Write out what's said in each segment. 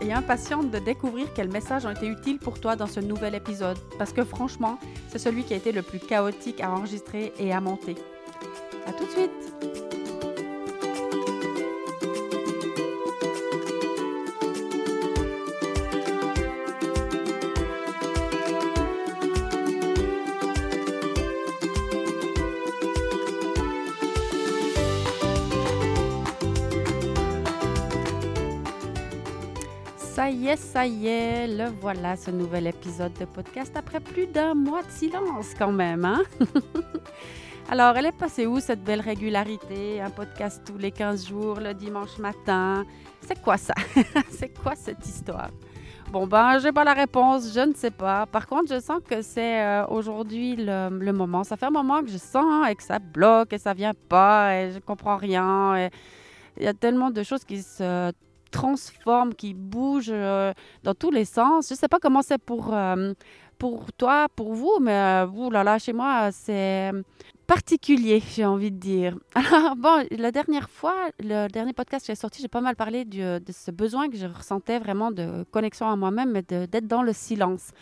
Et impatiente de découvrir quels messages ont été utiles pour toi dans ce nouvel épisode, parce que franchement, c'est celui qui a été le plus chaotique à enregistrer et à monter. À tout de suite! Ça y est, ça y est, le voilà, ce nouvel épisode de podcast après plus d'un mois de silence quand même. Hein? Alors, elle est passée où cette belle régularité? Un podcast tous les 15 jours, le dimanche matin. C'est quoi ça? c'est quoi cette histoire? Bon, ben, j'ai pas la réponse, je ne sais pas. Par contre, je sens que c'est euh, aujourd'hui le, moment. Ça fait un moment que je sens et que ça bloque et ça vient pas et je comprends rien. Il y a tellement de choses qui se transforme, qui bouge euh, dans tous les sens. Je ne sais pas comment c'est pour, euh, pour toi, pour vous, mais euh, vous, là, là, chez moi, c'est particulier, j'ai envie de dire. Alors, bon, la dernière fois, le dernier podcast que j'ai sorti, j'ai pas mal parlé de ce besoin que je ressentais vraiment de connexion à moi-même, mais d'être dans le silence.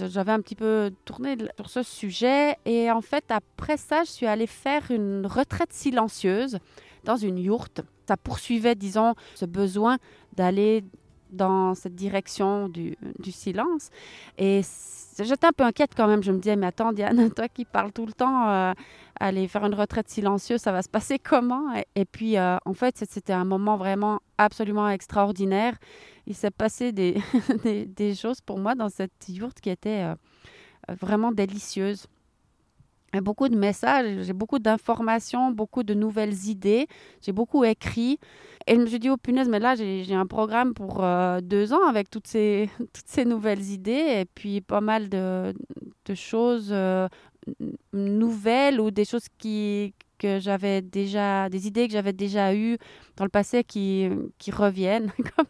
J'avais un petit peu tourné sur ce sujet et en fait, après ça, je suis allée faire une retraite silencieuse dans une yourte ça poursuivait, disons, ce besoin d'aller dans cette direction du, silence. Et j'étais un peu inquiète quand même. Je me disais, mais attends, Diane, toi qui parles tout le temps, euh, aller faire une retraite silencieuse, ça va se passer comment? Et, puis, euh, en fait, c'était un moment vraiment absolument extraordinaire. Il s'est passé des, choses pour moi dans cette yourte qui étaient euh, vraiment délicieuses beaucoup de messages, j'ai beaucoup d'informations, beaucoup de nouvelles idées. J'ai beaucoup écrit. Et je me suis dit, oh punaise, mais là, j'ai un programme pour euh, deux ans avec toutes ces, toutes ces nouvelles idées et puis pas mal de, de choses euh, nouvelles ou des choses qui, que j'avais déjà, des idées que j'avais déjà eues dans le passé qui, qui reviennent, comme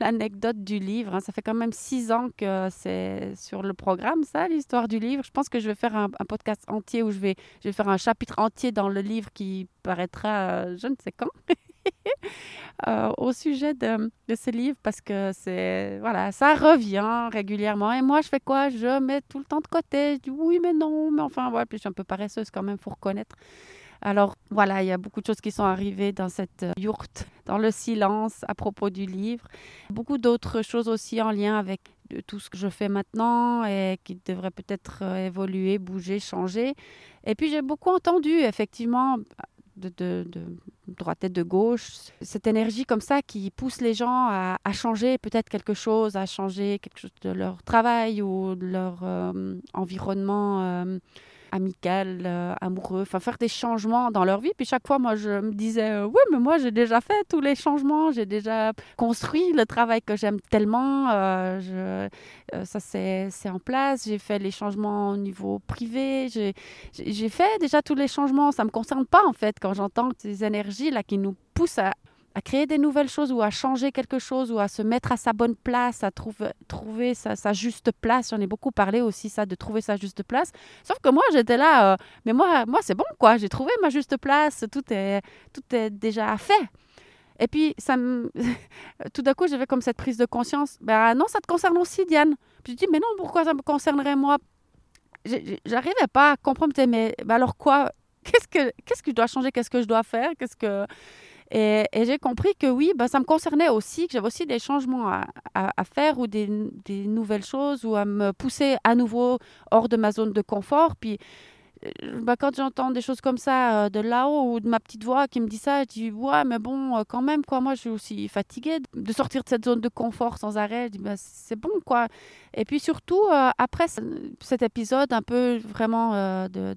l'anecdote du livre. Hein. Ça fait quand même six ans que c'est sur le programme, ça, l'histoire du livre. Je pense que je vais faire un, podcast entier où je vais, je vais faire un chapitre entier dans le livre qui paraîtra euh, je ne sais quand. euh, au sujet de, de ce livre parce que c'est voilà ça revient régulièrement et moi je fais quoi? Je mets tout le temps de côté je dis oui mais non mais enfin voilà puis je suis un peu paresseuse quand même faut reconnaître alors voilà, il y a beaucoup de choses qui sont arrivées dans cette euh, yourte, dans le silence à propos du livre. Beaucoup d'autres choses aussi en lien avec tout ce que je fais maintenant et qui devrait peut-être euh, évoluer, bouger, changer. Et puis j'ai beaucoup entendu effectivement de, droite et de gauche, cette énergie comme ça qui pousse les gens à, changer peut-être quelque chose, à changer quelque chose de leur travail ou de leur euh, environnement. Euh, amical, euh, amoureux, enfin faire des changements dans leur vie. Puis chaque fois, moi, je me disais, euh, oui, mais moi, j'ai déjà fait tous les changements, j'ai déjà construit le travail que j'aime tellement, euh, ça c'est en place, j'ai fait les changements au niveau privé, j'ai fait déjà tous les changements, ça ne me concerne pas en fait quand j'entends ces énergies là qui nous poussent à à créer des nouvelles choses ou à changer quelque chose ou à se mettre à sa bonne place, à trouver, trouver sa, juste place. J'en ai beaucoup parlé aussi, ça, de trouver sa juste place. Sauf que moi, j'étais là, euh, mais moi, moi c'est bon, quoi. J'ai trouvé ma juste place, tout est, tout est déjà fait. Et puis, ça tout d'un coup, j'avais comme cette prise de conscience. Ben non, ça te concerne aussi, Diane. Puis je dis, mais non, pourquoi ça me concernerait moi? J'arrivais pas à comprendre, mais ben alors quoi? Qu'est-ce que, que je dois changer? Qu'est-ce que je dois faire? Qu'est-ce que... Et, j'ai compris que oui, ben, ça me concernait aussi, que j'avais aussi des changements à faire ou des, des, nouvelles choses ou à me pousser à nouveau hors de ma zone de confort. Puis bah, quand j'entends des choses comme ça de là-haut ou de ma petite voix qui me dit ça, je dis ouais, mais bon, quand même, quoi. Moi, je suis aussi fatiguée de sortir de cette zone de confort sans arrêt. Je dis bah, c'est bon, quoi. Et puis surtout, après cet épisode un peu vraiment de,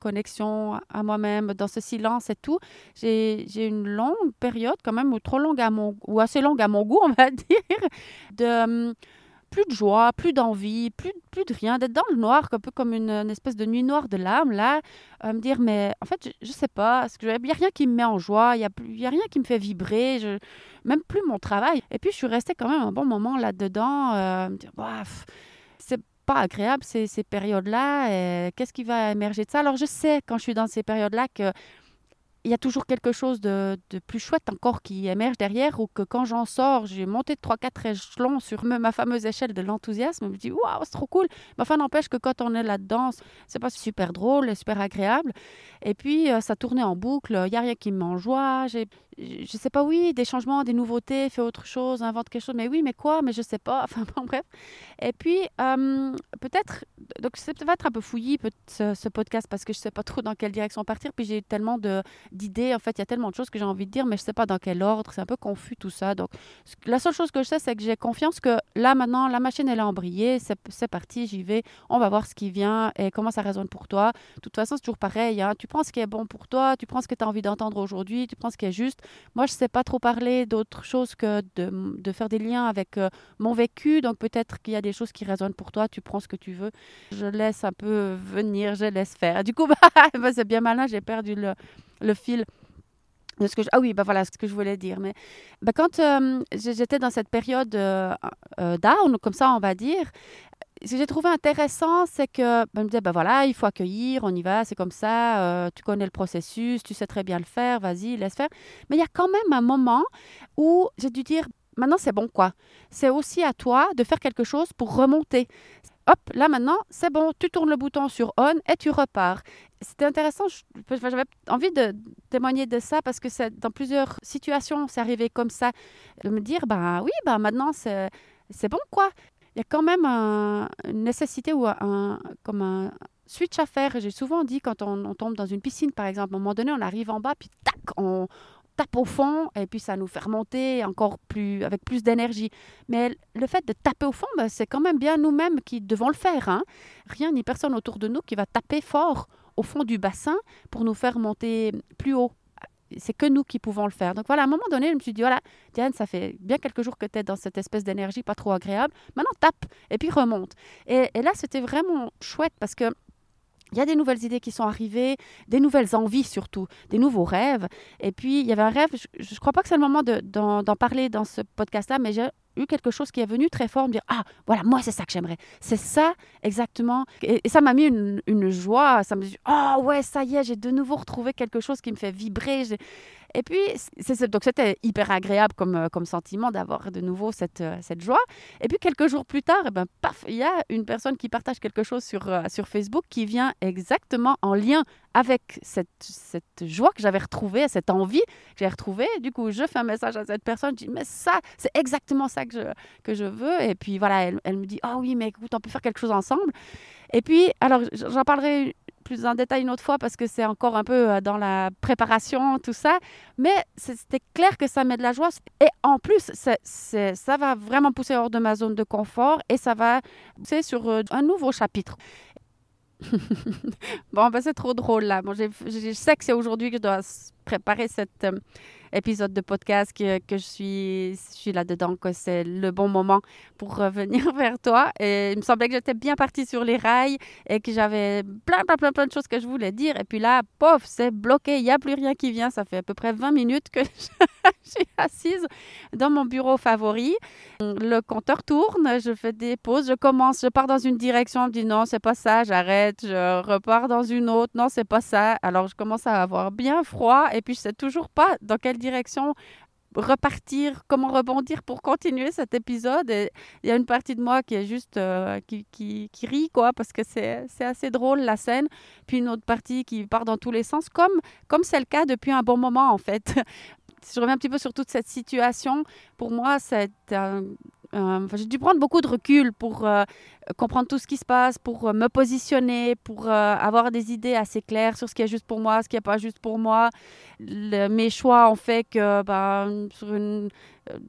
connexion à moi-même, dans ce silence et tout, j'ai une longue période, quand même, ou trop longue à mon, ou assez longue à mon goût, on va dire, de plus de joie, plus d'envie, plus, plus de rien, d'être dans le noir, un peu comme une, espèce de nuit noire de l'âme, là, me dire, mais en fait, je, ne sais pas, il n'y a rien qui me met en joie, il n'y a, a rien qui me fait vibrer, je, même plus mon travail. Et puis, je suis restée quand même un bon moment là-dedans, euh, me dire, c'est pas agréable ces, ces périodes-là, qu'est-ce qui va émerger de ça? Alors, je sais, quand je suis dans ces périodes-là, que il y a toujours quelque chose de, plus chouette encore qui émerge derrière ou que quand j'en sors, j'ai monté de 3-4 échelons sur ma fameuse échelle de l'enthousiasme. Je me dis, waouh, c'est trop cool. Mais enfin, n'empêche que quand on est là-dedans, c'est pas super drôle super agréable. Et puis, euh, ça tournait en boucle. Il n'y a rien qui m'enjoie. J'ai je sais pas, oui, des changements, des nouveautés, fais autre chose, invente quelque chose, mais oui, mais quoi, mais je sais pas, enfin bref. Et puis, euh, peut-être, donc c'est peut-être un peu fouillis ce, ce, podcast parce que je sais pas trop dans quelle direction partir, puis j'ai tellement d'idées, en fait, il y a tellement de choses que j'ai envie de dire, mais je sais pas dans quel ordre, c'est un peu confus tout ça. Donc, la seule chose que je sais, c'est que j'ai confiance que là, maintenant, la machine, elle est embrayée, c'est parti, j'y vais, on va voir ce qui vient et comment ça résonne pour toi. De toute façon, c'est toujours pareil, hein. tu prends ce qui est bon pour toi, tu prends ce que tu as envie d'entendre aujourd'hui, tu prends ce qui est juste. Moi, je ne sais pas trop parler d'autre chose que de, de, faire des liens avec euh, mon vécu. Donc, peut-être qu'il y a des choses qui résonnent pour toi. Tu prends ce que tu veux. Je laisse un peu venir, je laisse faire. Du coup, bah, c'est bien malin. J'ai perdu le, le fil. De ce que Ah oui, bah voilà ce que je voulais dire. Mais bah, quand euh, j'étais dans cette période euh, down, comme ça on va dire, ce que j'ai trouvé intéressant, c'est que ben, me disait, ben voilà, il faut accueillir, on y va, c'est comme ça, euh, tu connais le processus, tu sais très bien le faire, vas-y, laisse faire. Mais il y a quand même un moment où j'ai dû dire, maintenant c'est bon quoi. C'est aussi à toi de faire quelque chose pour remonter. Hop, là maintenant, c'est bon, tu tournes le bouton sur on et tu repars. C'était intéressant, j'avais envie de témoigner de ça parce que dans plusieurs situations, c'est arrivé comme ça, de me dire, ben oui, ben maintenant c'est bon quoi il y a quand même une nécessité ou un, comme un switch à faire. J'ai souvent dit quand on, tombe dans une piscine, par exemple, à un moment donné, on arrive en bas, puis tac, on tape au fond, et puis ça nous fait remonter encore plus, avec plus d'énergie. Mais le fait de taper au fond, ben, c'est quand même bien nous-mêmes qui devons le faire. Hein. Rien ni personne autour de nous qui va taper fort au fond du bassin pour nous faire monter plus haut c'est que nous qui pouvons le faire. Donc voilà, à un moment donné, je me suis dit, voilà, Diane, ça fait bien quelques jours que tu es dans cette espèce d'énergie pas trop agréable. Maintenant, tape et puis remonte. Et, là, c'était vraiment chouette parce que il y a des nouvelles idées qui sont arrivées, des nouvelles envies surtout, des nouveaux rêves. Et puis, il y avait un rêve, je ne crois pas que c'est le moment d'en parler dans ce podcast-là, mais j'ai eu quelque chose qui est venu très fort, me dire Ah, voilà, moi, c'est ça que j'aimerais. C'est ça exactement. Et, ça m'a mis une, une, joie. Ça me dit Ah, oh, ouais, ça y est, j'ai de nouveau retrouvé quelque chose qui me fait vibrer. Et puis, donc c'était hyper agréable comme, euh, comme sentiment d'avoir de nouveau cette, euh, cette joie. Et puis, quelques jours plus tard, eh ben, paf, il y a une personne qui partage quelque chose sur, euh, sur Facebook qui vient exactement en lien avec cette, cette joie que j'avais retrouvée, cette envie que j'ai retrouvée. Du coup, je fais un message à cette personne, je dis, mais ça, c'est exactement ça que je, que je veux. Et puis voilà, elle, elle me dit, oh oui, mais écoute, on peut faire quelque chose ensemble. Et puis, alors, j'en parlerai plus en détail une autre fois parce que c'est encore un peu euh, dans la préparation, tout ça. Mais c'était clair que ça met de la joie. Et en plus, ça va vraiment pousser hors de ma zone de confort et ça va pousser sur euh, un nouveau chapitre. bon, ben c'est trop drôle là. Bon, je sais que c'est aujourd'hui que je dois préparer cet euh, épisode de podcast, que, je suis, là-dedans, que c'est le bon moment pour revenir vers toi. Et il me semblait que j'étais bien partie sur les rails et que j'avais plein, plein, plein, plein de choses que je voulais dire. Et puis là, pof, c'est bloqué, il n'y a plus rien qui vient. Ça fait à peu près 20 minutes que je suis assise dans mon bureau favori. Le compteur tourne, je fais des pauses, je commence, je pars dans une direction, je me dis non, c'est pas ça, j'arrête, je repars dans une autre, non, c'est pas ça. Alors je commence à avoir bien froid et puis je sais toujours pas dans quelle direction repartir, comment rebondir pour continuer cet épisode. Et il y a une partie de moi qui est juste euh, qui, qui, qui, rit, quoi, parce que c'est assez drôle la scène. Puis une autre partie qui part dans tous les sens, comme comme c'est le cas depuis un bon moment en fait. je reviens un petit peu sur toute cette situation, pour moi, c'est un, euh, j'ai dû prendre beaucoup de recul pour euh, comprendre tout ce qui se passe, pour euh, me positionner, pour avoir des idées assez claires sur ce qui est juste pour moi, ce qui n'est pas juste pour moi. mes choix ont fait que ben, sur une,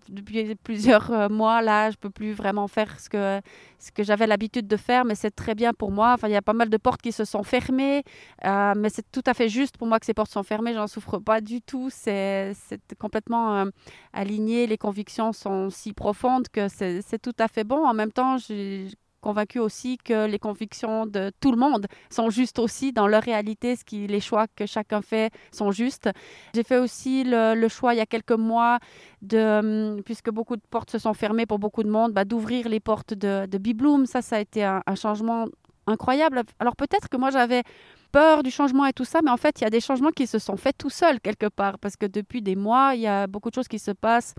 depuis plusieurs mois, là, je peux plus vraiment faire ce que, ce que j'avais l'habitude de faire, mais c'est très bien pour moi. Enfin, il y a pas mal de portes qui se sont fermées, mais c'est tout à fait juste pour moi que ces portes sont fermées. J'en souffre pas du tout. C'est complètement aligné. Les convictions sont si profondes que c'est tout à fait bon. En même temps, j'ai convaincu aussi que les convictions de tout le monde sont justes aussi dans leur réalité, ce qui, les choix que chacun fait sont justes. J'ai fait aussi le, choix il y a quelques mois, de, puisque beaucoup de portes se sont fermées pour beaucoup de monde, bah, d'ouvrir les portes de, de Bibloom. Ça, ça a été un, un changement incroyable. Alors peut-être que moi j'avais peur du changement et tout ça, mais en fait il y a des changements qui se sont faits tout seuls quelque part, parce que depuis des mois, il y a beaucoup de choses qui se passent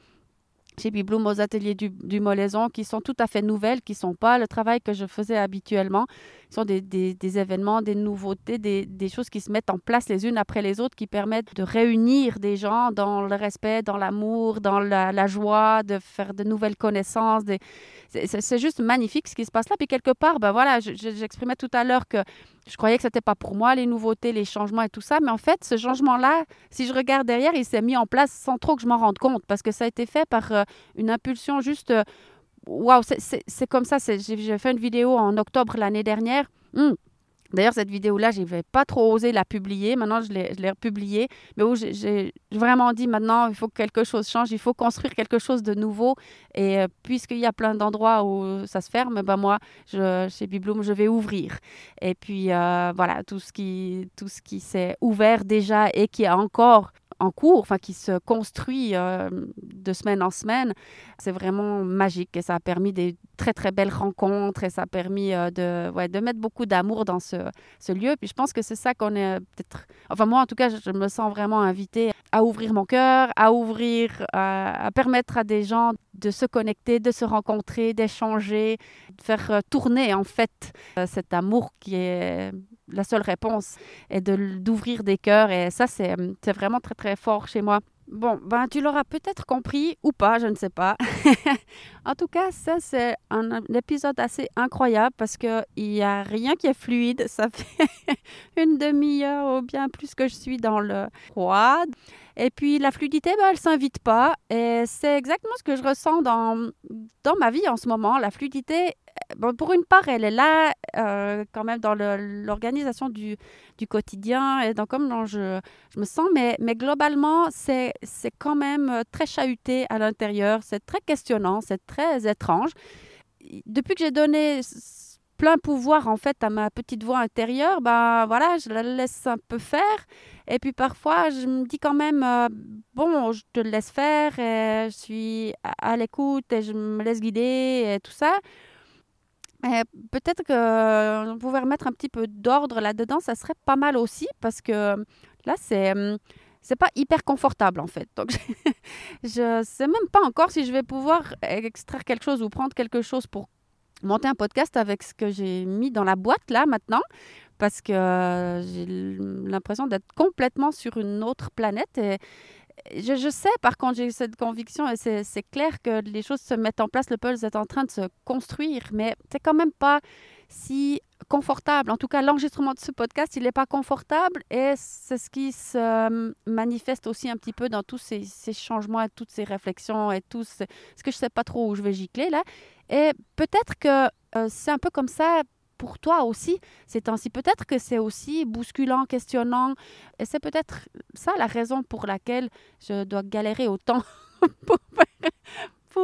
chez Bibloom aux ateliers du, Molaison qui sont tout à fait nouvelles, qui ne sont pas le travail que je faisais habituellement. Ce sont des, événements, des nouveautés, des, choses qui se mettent en place les unes après les autres, qui permettent de réunir des gens dans le respect, dans l'amour, dans la, la, joie, de faire de nouvelles connaissances. C'est juste magnifique ce qui se passe là. Puis quelque part, ben voilà, j'exprimais tout à l'heure que je croyais que ce n'était pas pour moi, les nouveautés, les changements et tout ça. Mais en fait, ce changement-là, si je regarde derrière, il s'est mis en place sans trop que je m'en rende compte parce que ça a été fait par euh, une impulsion juste. Euh, waouh, c'est comme ça. J'ai fait une vidéo en octobre l'année dernière. Hum, D'ailleurs, cette vidéo-là, je n'avais pas trop osé la publier. Maintenant, je l'ai republiée. Mais où j'ai vraiment dit maintenant, il faut que quelque chose change. Il faut construire quelque chose de nouveau. Et euh, puisqu'il y a plein d'endroits où ça se ferme, ben moi, chez Bibloom, je vais ouvrir. Et puis, euh, voilà, tout ce qui, tout ce qui s'est ouvert déjà et qui a encore en cours, enfin qui se construit euh, de semaine en semaine, c'est vraiment magique et ça a permis des très très belles rencontres et ça a permis euh, de, ouais, de mettre beaucoup d'amour dans ce, lieu. Puis je pense que c'est ça qu'on est peut-être, enfin moi en tout cas, je, me sens vraiment invitée à ouvrir mon cœur, à ouvrir, à, permettre à des gens de se connecter, de se rencontrer, d'échanger, de faire euh, tourner en fait cet amour qui est la seule réponse est d'ouvrir des cœurs et ça, c'est vraiment très, très fort chez moi. Bon, ben tu l'auras peut-être compris ou pas, je ne sais pas. en tout cas, ça c'est un, épisode assez incroyable parce qu'il n'y a rien qui est fluide. Ça fait une demi-heure ou bien plus que je suis dans le froid. Et puis la fluidité, ben, elle ne s'invite pas. Et c'est exactement ce que je ressens dans, dans ma vie en ce moment. La fluidité, pour une part, elle est là euh, quand même dans l'organisation du, quotidien et dans comment je, me sens, mais, globalement, c'est quand même euh, très chahuté à l'intérieur, c'est très questionnant, c'est très étrange. Depuis que j'ai donné plein pouvoir en fait à ma petite voix intérieure, ben voilà, je la laisse un peu faire. Et puis parfois, je me dis quand même, euh, bon, je te laisse faire, je suis à l'écoute et je me laisse guider et tout ça. Eh, peut-être qu'on euh, pouvait remettre un petit peu d'ordre là-dedans, ça serait pas mal aussi, parce que là, c'est c'est pas hyper confortable en fait. Donc, je sais même pas encore si je vais pouvoir extraire quelque chose ou prendre quelque chose pour monter un podcast avec ce que j'ai mis dans la boîte là maintenant, parce que euh, j'ai l'impression d'être complètement sur une autre planète et, je, sais, par contre, j'ai cette conviction et c'est clair que les choses se mettent en place, le puzzle est en train de se construire, mais c'est quand même pas si confortable. En tout cas, l'enregistrement de ce podcast, il n'est pas confortable et c'est ce qui se manifeste aussi un petit peu dans tous ces, changements et toutes ces réflexions et tout ce, ce que je ne sais pas trop où je vais gicler là. Et peut-être que euh, c'est un peu comme ça pour toi aussi ces temps-ci. Peut-être que c'est aussi bousculant, questionnant. Et c'est peut-être ça la raison pour laquelle je dois galérer autant pour,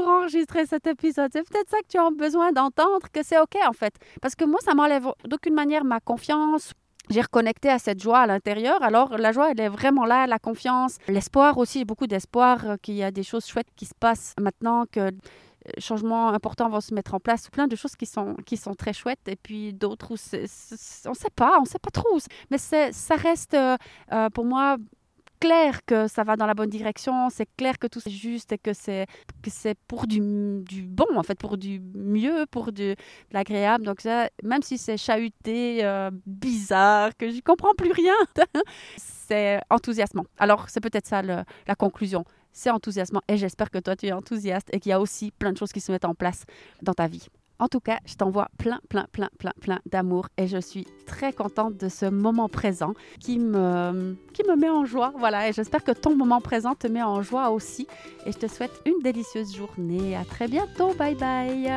enregistrer cet épisode. C'est peut-être ça que tu as besoin d'entendre, que c'est OK en fait. Parce que moi, ça m'enlève d'aucune manière ma confiance. J'ai reconnecté à cette joie à l'intérieur. Alors, la joie, elle est vraiment là, la confiance, l'espoir aussi. J'ai beaucoup d'espoir qu'il y a des choses chouettes qui se passent maintenant, que changements importants vont se mettre en place, plein de choses qui sont, qui sont très chouettes, et puis d'autres où on ne sait pas, on ne sait pas trop. Mais ça reste euh, euh, pour moi clair que ça va dans la bonne direction, c'est clair que tout est juste et que c'est que c'est pour du, du, bon en fait, pour du mieux, pour de l'agréable. Donc ça, même si c'est chahuté, euh, bizarre, que je comprends plus rien, c'est enthousiasmant. Alors c'est peut-être ça la conclusion c'est enthousiasmant et j'espère que toi tu es enthousiaste et qu'il y a aussi plein de choses qui se mettent en place dans ta vie. En tout cas, je t'envoie plein, plein, plein, plein, plein d'amour et je suis très contente de ce moment présent qui me, qui me met en joie. Voilà, et j'espère que ton moment présent te met en joie aussi. Et je te souhaite une délicieuse journée. À très bientôt. Bye bye.